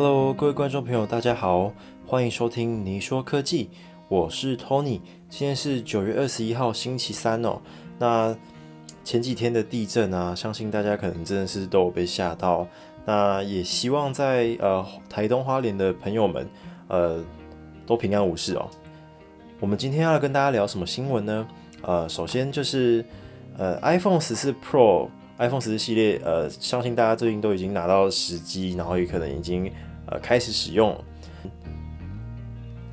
Hello，各位观众朋友，大家好，欢迎收听你说科技，我是 Tony。今天是九月二十一号，星期三哦。那前几天的地震啊，相信大家可能真的是都有被吓到。那也希望在呃台东花莲的朋友们，呃都平安无事哦。我们今天要跟大家聊什么新闻呢？呃，首先就是呃 iPhone 十四 Pro。iPhone 十四系列，呃，相信大家最近都已经拿到时机，然后也可能已经呃开始使用。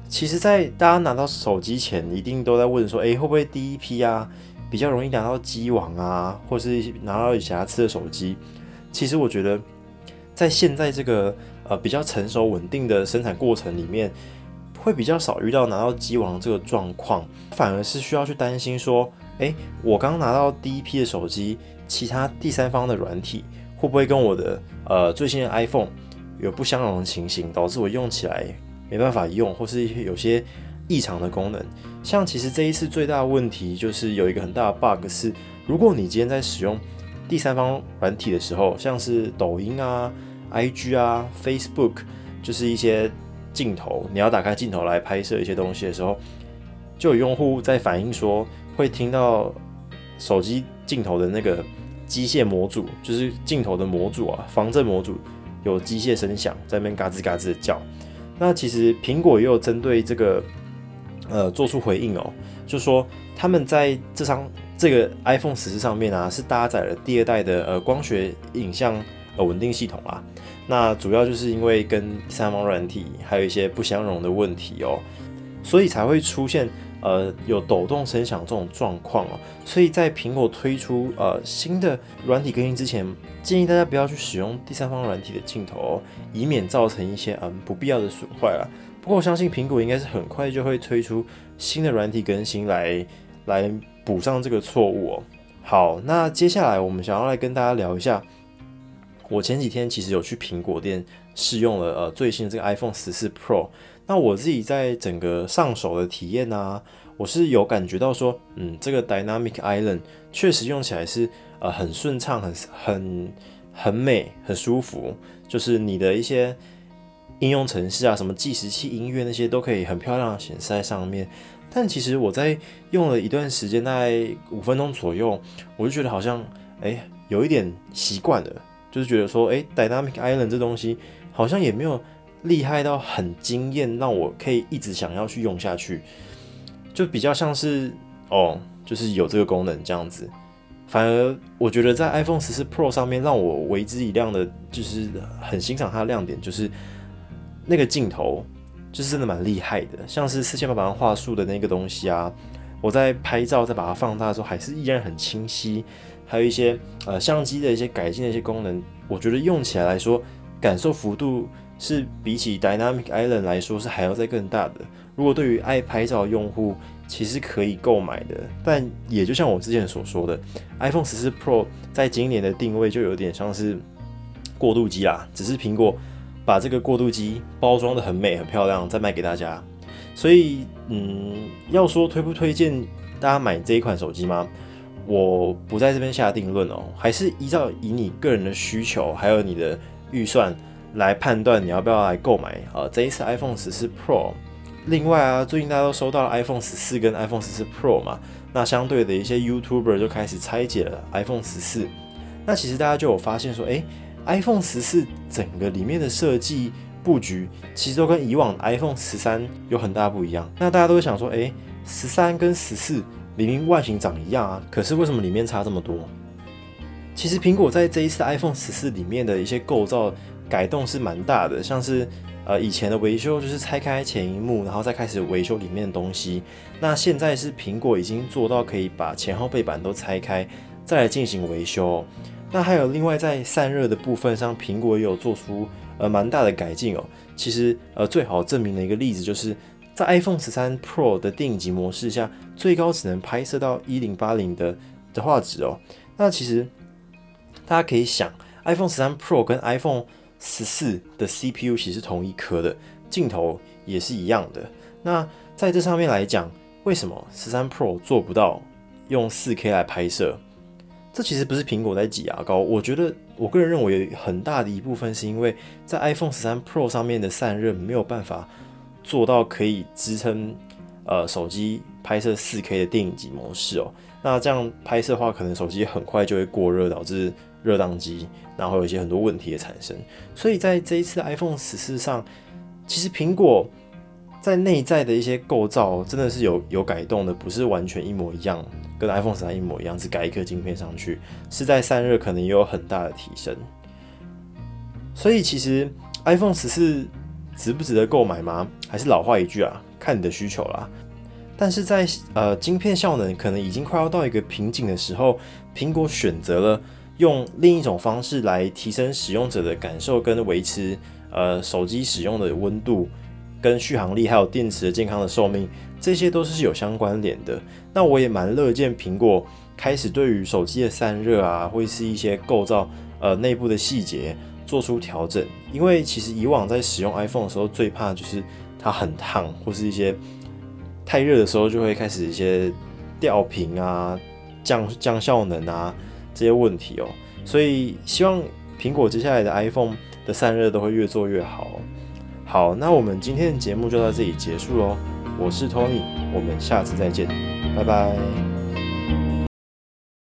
其实，在大家拿到手机前，一定都在问说，哎，会不会第一批啊比较容易拿到机网啊，或是拿到有瑕疵的手机？其实我觉得，在现在这个呃比较成熟稳定的生产过程里面，会比较少遇到拿到机网这个状况，反而是需要去担心说，哎，我刚拿到第一批的手机。其他第三方的软体会不会跟我的呃最新的 iPhone 有不相容的情形，导致我用起来没办法用，或是有些异常的功能？像其实这一次最大的问题就是有一个很大的 bug 是，如果你今天在使用第三方软体的时候，像是抖音啊、IG 啊、Facebook，就是一些镜头，你要打开镜头来拍摄一些东西的时候，就有用户在反映说会听到手机。镜头的那个机械模组，就是镜头的模组啊，防震模组有机械声响在那边嘎吱嘎吱的叫。那其实苹果也有针对这个呃做出回应哦，就说他们在这张这个 iPhone 十四上面啊，是搭载了第二代的呃光学影像呃稳定系统啊。那主要就是因为跟第三方软体还有一些不相容的问题哦，所以才会出现。呃，有抖动声响这种状况哦，所以在苹果推出呃新的软体更新之前，建议大家不要去使用第三方软体的镜头哦，以免造成一些嗯不必要的损坏了。不过我相信苹果应该是很快就会推出新的软体更新来来补上这个错误哦。好，那接下来我们想要来跟大家聊一下，我前几天其实有去苹果店试用了呃最新的这个 iPhone 十四 Pro。那我自己在整个上手的体验呢，我是有感觉到说，嗯，这个 Dynamic Island 确实用起来是呃很顺畅、很很很美、很舒服，就是你的一些应用程式啊，什么计时器、音乐那些都可以很漂亮的显示在上面。但其实我在用了一段时间，大概五分钟左右，我就觉得好像哎有一点习惯了，就是觉得说，哎，Dynamic Island 这东西好像也没有。厉害到很惊艳，让我可以一直想要去用下去，就比较像是哦，就是有这个功能这样子。反而我觉得在 iPhone 十四 Pro 上面，让我为之一亮的，就是很欣赏它的亮点，就是那个镜头，就是真的蛮厉害的。像是四千八百万画素的那个东西啊，我在拍照再把它放大的时候，还是依然很清晰。还有一些呃相机的一些改进的一些功能，我觉得用起来来说，感受幅度。是比起 Dynamic Island 来说是还要再更大的。如果对于爱拍照用户，其实可以购买的。但也就像我之前所说的，iPhone 十四 Pro 在今年的定位就有点像是过渡机啦，只是苹果把这个过渡机包装的很美很漂亮，再卖给大家。所以，嗯，要说推不推荐大家买这一款手机吗？我不在这边下定论哦，还是依照以你个人的需求还有你的预算。来判断你要不要来购买啊这一次 iPhone 十四 Pro。另外啊，最近大家都收到了 iPhone 十四跟 iPhone 十四 Pro 嘛，那相对的一些 YouTuber 就开始拆解了 iPhone 十四。那其实大家就有发现说，哎，iPhone 十四整个里面的设计布局其实都跟以往 iPhone 十三有很大不一样。那大家都会想说，哎，十三跟十四明明外形长一样啊，可是为什么里面差这么多？其实苹果在这一次 iPhone 十四里面的一些构造。改动是蛮大的，像是呃以前的维修就是拆开前一幕，然后再开始维修里面的东西。那现在是苹果已经做到可以把前后背板都拆开，再来进行维修。那还有另外在散热的部分上，苹果也有做出呃蛮大的改进哦。其实呃最好证明的一个例子就是在 iPhone 十三 Pro 的电影级模式下，最高只能拍摄到一零八零的的画质哦。那其实大家可以想，iPhone 十三 Pro 跟 iPhone 十四的 CPU 其实是同一颗的，镜头也是一样的。那在这上面来讲，为什么十三 Pro 做不到用四 K 来拍摄？这其实不是苹果在挤牙膏，我觉得我个人认为很大的一部分是因为在 iPhone 十三 Pro 上面的散热没有办法做到可以支撑呃手机拍摄 4K 的电影级模式哦。那这样拍摄的话，可能手机很快就会过热，导致热宕机，然后有一些很多问题的产生。所以在这一次 iPhone 十四上，其实苹果在内在的一些构造真的是有有改动的，不是完全一模一样。跟 iPhone 十三一模一样，只改一颗晶片上去，是在散热可能也有很大的提升。所以其实 iPhone 十四值不值得购买吗？还是老话一句啊，看你的需求啦。但是在呃晶片效能可能已经快要到一个瓶颈的时候，苹果选择了用另一种方式来提升使用者的感受跟维持呃手机使用的温度。跟续航力还有电池的健康的寿命，这些都是有相关联的。那我也蛮乐见苹果开始对于手机的散热啊，或是一些构造呃内部的细节做出调整。因为其实以往在使用 iPhone 的时候，最怕就是它很烫，或是一些太热的时候就会开始一些掉屏啊、降降效能啊这些问题哦。所以希望苹果接下来的 iPhone 的散热都会越做越好。好，那我们今天的节目就到这里结束喽。我是 Tony，我们下次再见，拜拜。